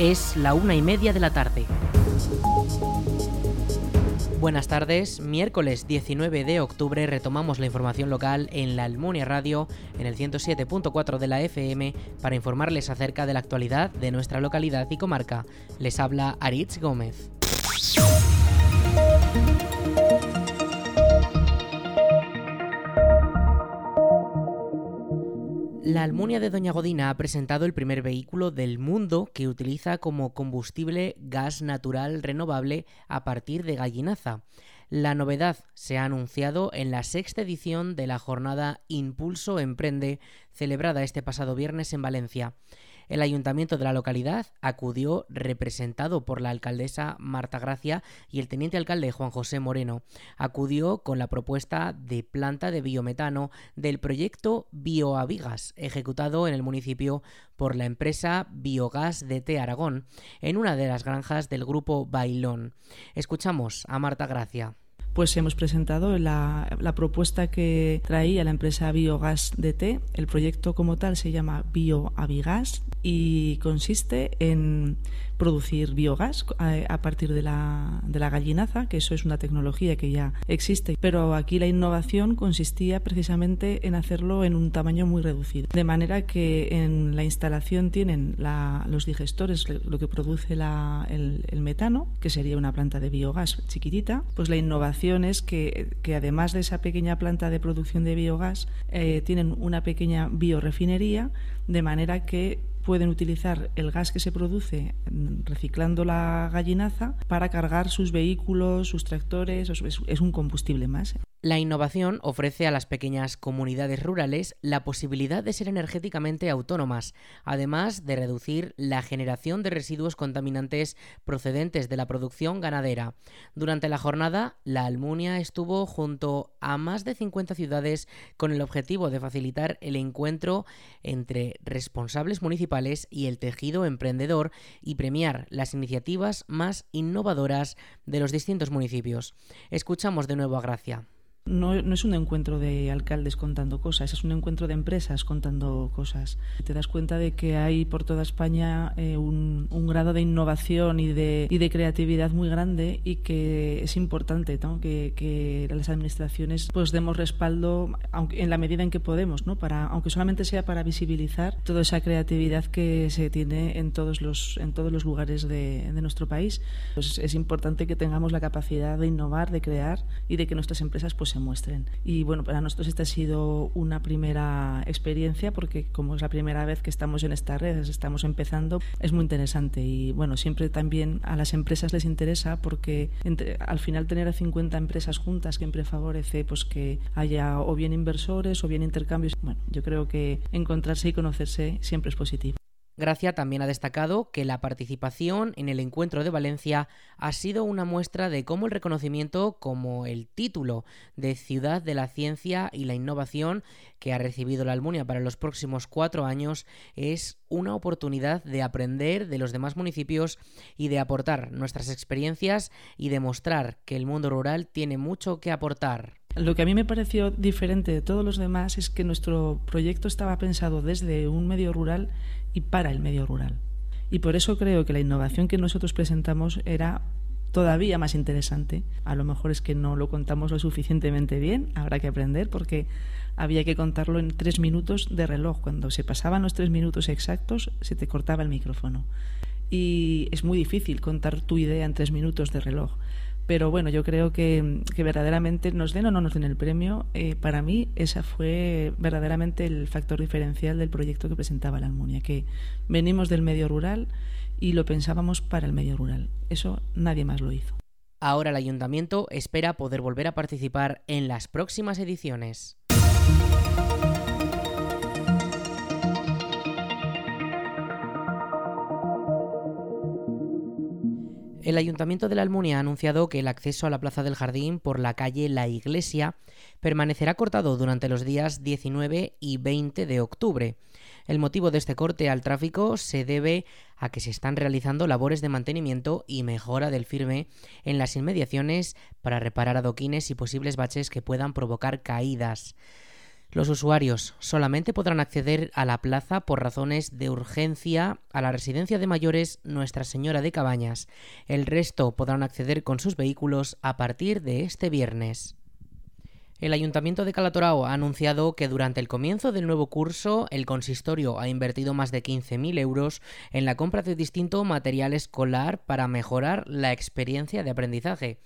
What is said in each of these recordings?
Es la una y media de la tarde. Buenas tardes, miércoles 19 de octubre retomamos la información local en la Almunia Radio en el 107.4 de la FM para informarles acerca de la actualidad de nuestra localidad y comarca. Les habla Aritz Gómez. La Almunia de Doña Godina ha presentado el primer vehículo del mundo que utiliza como combustible gas natural renovable a partir de gallinaza. La novedad se ha anunciado en la sexta edición de la jornada Impulso Emprende, celebrada este pasado viernes en Valencia. El ayuntamiento de la localidad acudió representado por la alcaldesa Marta Gracia y el teniente alcalde Juan José Moreno. Acudió con la propuesta de planta de biometano del proyecto Bioavigas, ejecutado en el municipio por la empresa Biogas DT Aragón, en una de las granjas del grupo Bailón. Escuchamos a Marta Gracia pues hemos presentado la, propuesta que traía la empresa Biogas DT. El proyecto como tal se llama Bioavigas y consiste en producir biogás a, partir de la, de la gallinaza, que eso es una tecnología que ya existe, pero aquí la innovación consistía precisamente en hacerlo en un tamaño muy reducido, de manera que en la instalación tienen los digestores, lo que produce el, metano, que sería una planta de biogás chiquitita, pues la innovación es que, que además de esa pequeña planta de producción de biogás, eh, tienen una pequeña biorefinería, de manera que pueden utilizar el gas que se produce reciclando la gallinaza para cargar sus vehículos, sus tractores, es un combustible más. La innovación ofrece a las pequeñas comunidades rurales la posibilidad de ser energéticamente autónomas, además de reducir la generación de residuos contaminantes procedentes de la producción ganadera. Durante la jornada, la Almunia estuvo junto a más de 50 ciudades con el objetivo de facilitar el encuentro entre responsables municipales y el tejido emprendedor y premiar las iniciativas más innovadoras de los distintos municipios. Escuchamos de nuevo a Gracia no, es un encuentro de alcaldes contando cosas, es un encuentro de empresas contando cosas. Te das cuenta de que hay por toda España eh, un, grado de innovación y de, y de creatividad muy grande y que es importante que, las administraciones pues demos respaldo aunque, en la medida en que podemos, ¿no? para, aunque solamente sea para visibilizar toda esa creatividad que se tiene en todos los, en todos los lugares de, de nuestro país. Pues es importante que tengamos la capacidad de innovar, de crear y de que nuestras empresas pues, se muestren. Y bueno, para nosotros esta ha sido una primera experiencia porque como es la primera vez que estamos en estas redes, estamos empezando, es muy interesante y bueno, siempre también a las empresas les interesa porque al final tener a 50 empresas juntas siempre favorece pues que haya o bien inversores o bien intercambios. Bueno, yo creo que encontrarse y conocerse siempre es positivo. Gracia también ha destacado que la participación en el encuentro de Valencia ha sido una muestra de cómo el reconocimiento como el título de Ciudad de la Ciencia y la Innovación que ha recibido la Almunia para los próximos cuatro años es una oportunidad de aprender de los demás municipios y de aportar nuestras experiencias y demostrar que el mundo rural tiene mucho que aportar. Lo que a mí me pareció diferente de todos los demás es que nuestro proyecto estaba pensado desde un medio rural y para el medio rural. Y por eso creo que la innovación que nosotros presentamos era todavía más interesante. A lo mejor es que no lo contamos lo suficientemente bien, habrá que aprender porque había que contarlo en tres minutos de reloj. Cuando se pasaban los tres minutos exactos, se te cortaba el micrófono. Y es muy difícil contar tu idea en tres minutos de reloj. Pero bueno, yo creo que, verdaderamente nos den o no nos den el premio, eh, para mí esa fue verdaderamente el factor diferencial del proyecto que presentaba la Almunia, que venimos del medio rural y lo pensábamos para el medio rural. Eso nadie más lo hizo. Ahora el ayuntamiento espera poder volver a participar en las próximas ediciones. El Ayuntamiento de la Almunia ha anunciado que el acceso a la Plaza del Jardín por la calle La Iglesia permanecerá cortado durante los días 19 y 20 de octubre. El motivo de este corte al tráfico se debe a que se están realizando labores de mantenimiento y mejora del firme en las inmediaciones para reparar adoquines y posibles baches que puedan provocar caídas. Los usuarios solamente podrán acceder a la plaza por razones de urgencia a la residencia de mayores Nuestra Señora de Cabañas. El resto podrán acceder con sus vehículos a partir de este viernes. El Ayuntamiento de Calatorao ha anunciado que durante el comienzo del nuevo curso el consistorio ha invertido más de 15.000 euros en la compra de distinto material escolar para mejorar la experiencia de aprendizaje.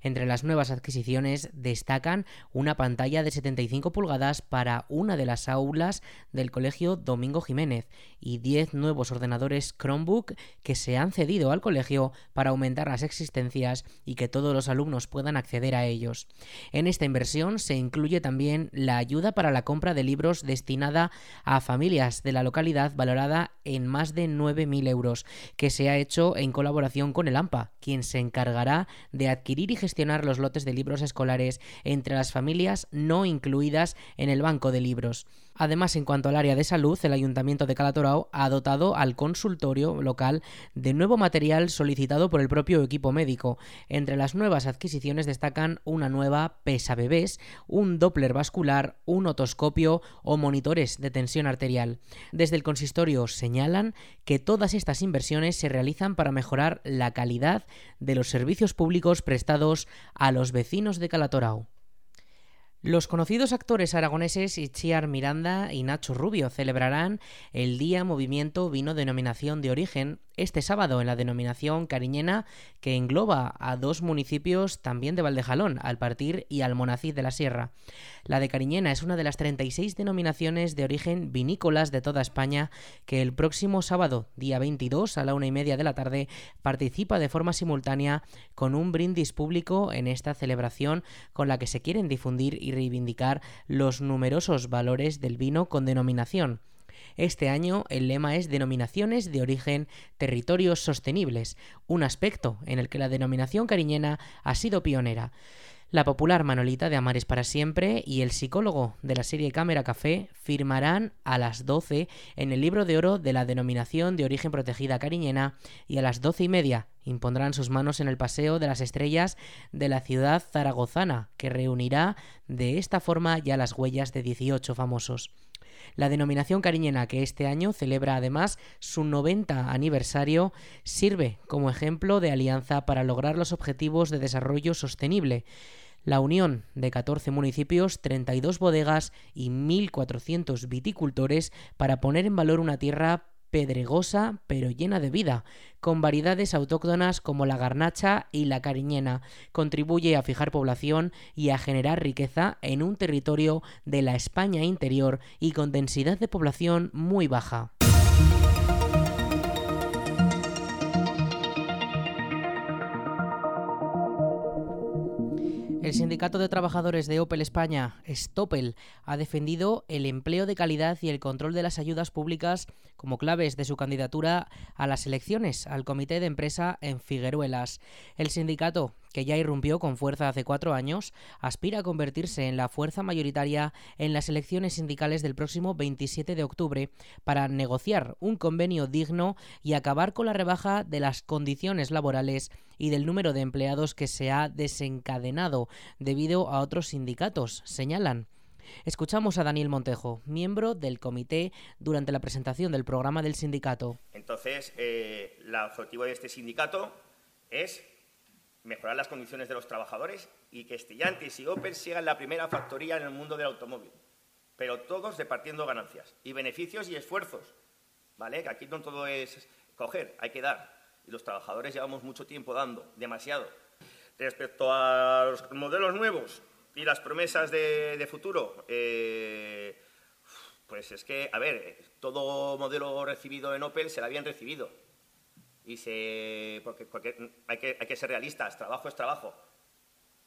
Entre las nuevas adquisiciones destacan una pantalla de 75 pulgadas para una de las aulas del Colegio Domingo Jiménez y 10 nuevos ordenadores Chromebook que se han cedido al colegio para aumentar las existencias y que todos los alumnos puedan acceder a ellos. En esta inversión se incluye también la ayuda para la compra de libros destinada a familias de la localidad valorada en más de 9.000 euros, que se ha hecho en colaboración con el AMPA, quien se encargará de adquirir y gestionar los lotes de libros escolares entre las familias no incluidas en el banco de libros. Además, en cuanto al área de salud, el Ayuntamiento de Calatorao ha dotado al consultorio local de nuevo material solicitado por el propio equipo médico. Entre las nuevas adquisiciones destacan una nueva pesa bebés, un Doppler vascular, un otoscopio o monitores de tensión arterial. Desde el consistorio señalan que todas estas inversiones se realizan para mejorar la calidad de los servicios públicos prestados a los vecinos de Calatorao. Los conocidos actores aragoneses Itziar Miranda y Nacho Rubio celebrarán el Día Movimiento Vino Denominación de Origen este sábado en la denominación cariñena que engloba a dos municipios también de Valdejalón, Alpartir y Almonacid de la Sierra. La de Cariñena es una de las 36 denominaciones de origen vinícolas de toda España que el próximo sábado, día 22 a la una y media de la tarde, participa de forma simultánea con un brindis público en esta celebración con la que se quieren difundir y reivindicar los numerosos valores del vino con denominación. Este año el lema es Denominaciones de origen territorios sostenibles, un aspecto en el que la denominación cariñena ha sido pionera. La popular Manolita de Amares para siempre y el psicólogo de la serie Cámara Café firmarán a las 12 en el libro de oro de la denominación de origen protegida cariñena y a las doce y media impondrán sus manos en el Paseo de las Estrellas de la ciudad zaragozana, que reunirá de esta forma ya las huellas de 18 famosos. La denominación cariñena, que este año celebra además su 90 aniversario, sirve como ejemplo de alianza para lograr los objetivos de desarrollo sostenible. La unión de 14 municipios, 32 bodegas y 1.400 viticultores para poner en valor una tierra pedregosa pero llena de vida, con variedades autóctonas como la garnacha y la cariñena. Contribuye a fijar población y a generar riqueza en un territorio de la España interior y con densidad de población muy baja. El Sindicato de Trabajadores de Opel España, Stopel, ha defendido el empleo de calidad y el control de las ayudas públicas como claves de su candidatura a las elecciones al Comité de Empresa en Figueruelas. El sindicato que ya irrumpió con fuerza hace cuatro años, aspira a convertirse en la fuerza mayoritaria en las elecciones sindicales del próximo 27 de octubre para negociar un convenio digno y acabar con la rebaja de las condiciones laborales y del número de empleados que se ha desencadenado debido a otros sindicatos, señalan. Escuchamos a Daniel Montejo, miembro del comité, durante la presentación del programa del sindicato. Entonces, eh, el objetivo de este sindicato es mejorar las condiciones de los trabajadores y que Estellantis y Opel sigan la primera factoría en el mundo del automóvil, pero todos repartiendo ganancias y beneficios y esfuerzos, ¿vale? Que aquí no todo es coger, hay que dar. Y los trabajadores llevamos mucho tiempo dando, demasiado. Respecto a los modelos nuevos y las promesas de, futuro, eh, pues es que, a ver, todo modelo recibido en Opel se lo habían recibido y se, porque, hay, que, hay que ser realistas, trabajo es trabajo,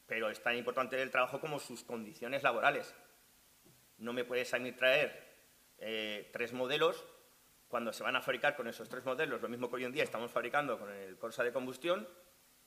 pero es tan importante el trabajo como sus condiciones laborales. No me puedes a mí traer eh, tres modelos cuando se van a fabricar con esos tres modelos, lo mismo que hoy en día estamos fabricando con el Corsa de combustión,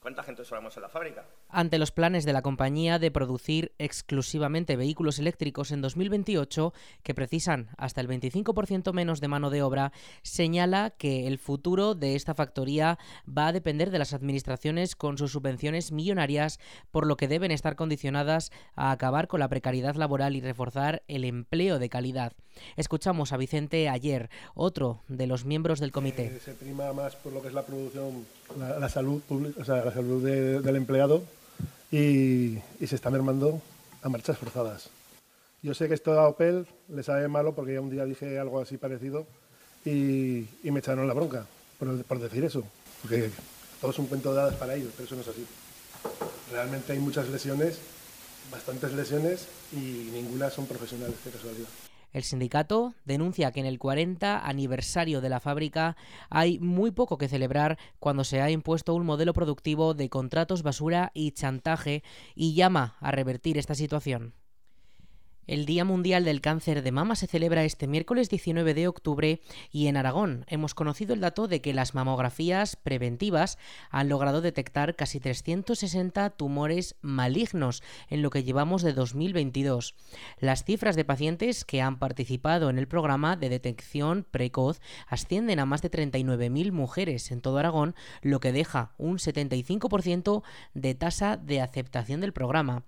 ¿Cuánta gente en la fábrica? Ante los planes de la compañía de producir exclusivamente vehículos eléctricos en 2028, que precisan hasta el 25% menos de mano de obra, señala que el futuro de esta factoría va a depender de las administraciones con sus subvenciones millonarias, por lo que deben estar condicionadas a acabar con la precariedad laboral y reforzar el empleo de calidad. Escuchamos a Vicente ayer, otro de los miembros del comité. Eh, se prima más por lo que es la producción, la, salud pública, o sea, la salud del empleado y, se está mermando a marchas forzadas. Yo sé que esto a Opel le sabe malo porque ya un día dije algo así parecido y, me echaron la bronca por, decir eso. Porque todo es un cuento de hadas para ellos, pero eso no es así. Realmente hay muchas lesiones, bastantes lesiones y ninguna son profesionales, qué casualidad. El sindicato denuncia que en el 40 aniversario de la fábrica hay muy poco que celebrar cuando se ha impuesto un modelo productivo de contratos basura y chantaje y llama a revertir esta situación. El Día Mundial del Cáncer de Mama se celebra este miércoles 19 de octubre y en Aragón hemos conocido el dato de que las mamografías preventivas han logrado detectar casi 360 tumores malignos en lo que llevamos de 2022. Las cifras de pacientes que han participado en el programa de detección precoz ascienden a más de 39.000 mujeres en todo Aragón, lo que deja un 75% de tasa de aceptación del programa.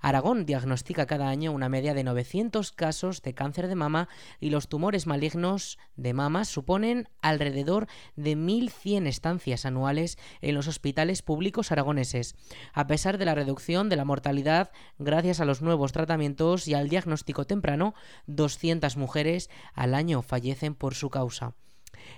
Aragón diagnostica cada año una media de 900 casos de cáncer de mama y los tumores malignos de mama suponen alrededor de 1.100 estancias anuales en los hospitales públicos aragoneses. A pesar de la reducción de la mortalidad gracias a los nuevos tratamientos y al diagnóstico temprano, 200 mujeres al año fallecen por su causa.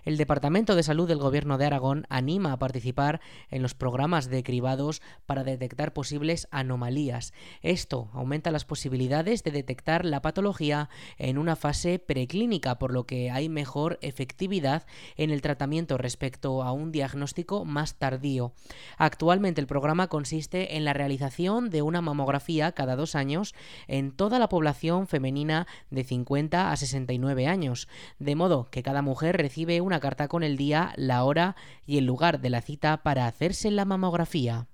El Departamento de Salud del Gobierno de Aragón anima a participar en los programas de cribados para detectar posibles anomalías. Esto aumenta las posibilidades de detectar la patología en una fase preclínica, por lo que hay mejor efectividad en el tratamiento respecto a un diagnóstico más tardío. Actualmente el programa consiste en la realización de una mamografía cada dos años en toda la población femenina de 50 a 69 años, de modo que cada mujer recibe una carta con el día, la hora y el lugar de la cita para hacerse la mamografía.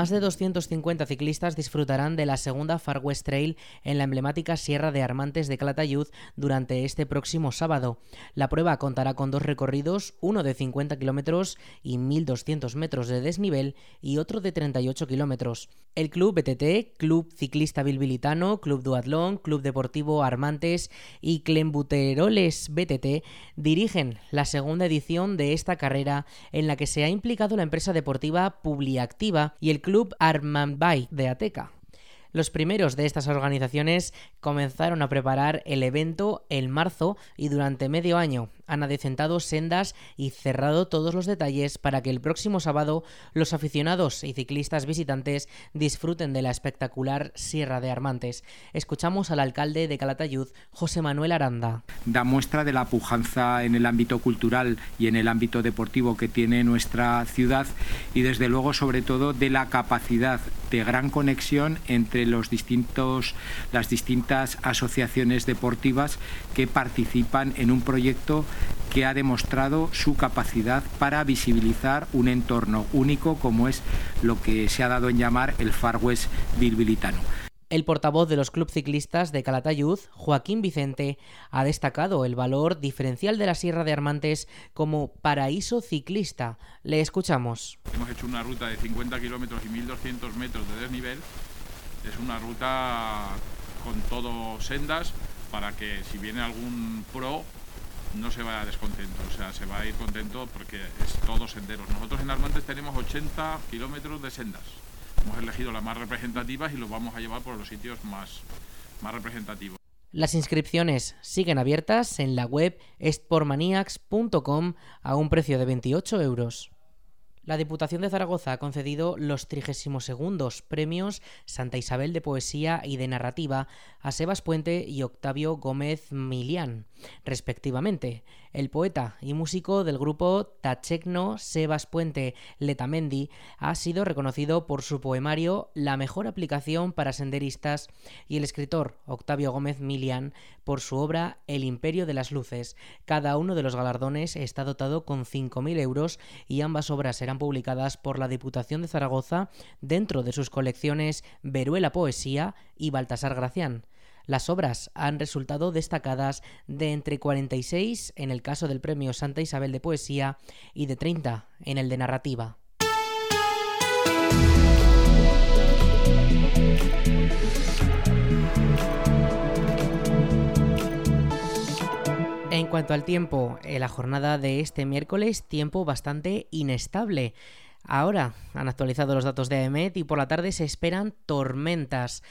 Más de 250 ciclistas disfrutarán de la segunda Far West Trail en la emblemática Sierra de Armantes de Calatayud durante este próximo sábado. La prueba contará con dos recorridos, uno de 50 kilómetros y 1.200 metros de desnivel y otro de 38 kilómetros. El Club BTT, Club Ciclista Bilbilitano, Club Duatlón, Club Deportivo Armantes y Clembuteroles BTT dirigen la segunda edición de esta carrera en la que se ha implicado la empresa deportiva Publiactiva y el Club Armanbay de Ateca. Los primeros de estas organizaciones comenzaron a preparar el evento en marzo y durante medio año han adecentado sendas y cerrado todos los detalles para que el próximo sábado los aficionados y ciclistas visitantes disfruten de la espectacular Sierra de Armantes. Escuchamos al alcalde de Calatayud, José Manuel Aranda. Da muestra de la pujanza en el ámbito cultural y en el ámbito deportivo que tiene nuestra ciudad y desde luego sobre todo de la capacidad de gran conexión entre los distintos, las distintas asociaciones deportivas que participan en un proyecto que ha demostrado su capacidad para visibilizar un entorno único como es lo que se ha dado en llamar el Far West bilbilitano. El portavoz de los club ciclistas de Calatayud, Joaquín Vicente, ha destacado el valor diferencial de la Sierra de Armantes como paraíso ciclista. Le escuchamos. Hemos hecho una ruta de 50 kilómetros y 1.200 metros de desnivel. Es una ruta con todo sendas para que si viene algún pro no se vaya descontento, o sea, se va a ir contento porque es todo senderos. Nosotros en Armantes tenemos 80 kilómetros de sendas. Hemos elegido las más representativas y los vamos a llevar por los sitios más, más representativos. Las inscripciones siguen abiertas en la web sportmaniacs.com a un precio de 28 euros. La Diputación de Zaragoza ha concedido los 32 premios Santa Isabel de Poesía y de Narrativa a Sebas Puente y Octavio Gómez Milián, respectivamente. El poeta y músico del grupo Tachecno Sebas Puente Letamendi ha sido reconocido por su poemario La mejor aplicación para senderistas y el escritor Octavio Gómez Milian por su obra El imperio de las luces. Cada uno de los galardones está dotado con 5.000 euros y ambas obras serán publicadas por la Diputación de Zaragoza dentro de sus colecciones Veruela Poesía y Baltasar Gracián. Las obras han resultado destacadas de entre 46 en el caso del Premio Santa Isabel de Poesía y de 30 en el de Narrativa. En cuanto al tiempo, en la jornada de este miércoles, tiempo bastante inestable. Ahora han actualizado los datos de AEMET y por la tarde se esperan tormentas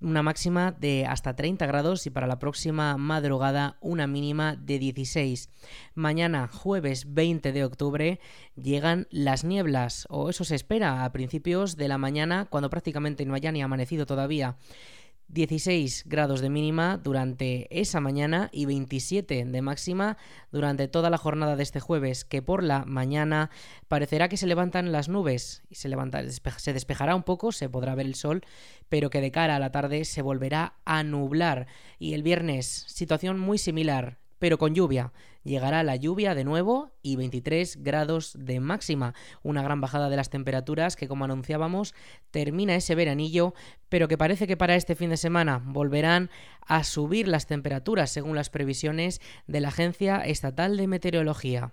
una máxima de hasta 30 grados y para la próxima madrugada una mínima de 16. Mañana, jueves 20 de octubre, llegan las nieblas, o eso se espera a principios de la mañana, cuando prácticamente no haya ni amanecido todavía. 16 grados de mínima durante esa mañana y 27 de máxima durante toda la jornada de este jueves, que por la mañana parecerá que se levantan las nubes y se, levanta, se despejará un poco, se podrá ver el sol, pero que de cara a la tarde se volverá a nublar. Y el viernes, situación muy similar, pero con lluvia. Llegará la lluvia de nuevo y 23 grados de máxima. Una gran bajada de las temperaturas que, como anunciábamos, termina ese veranillo, pero que parece que para este fin de semana volverán a subir las temperaturas según las previsiones de la Agencia Estatal de Meteorología.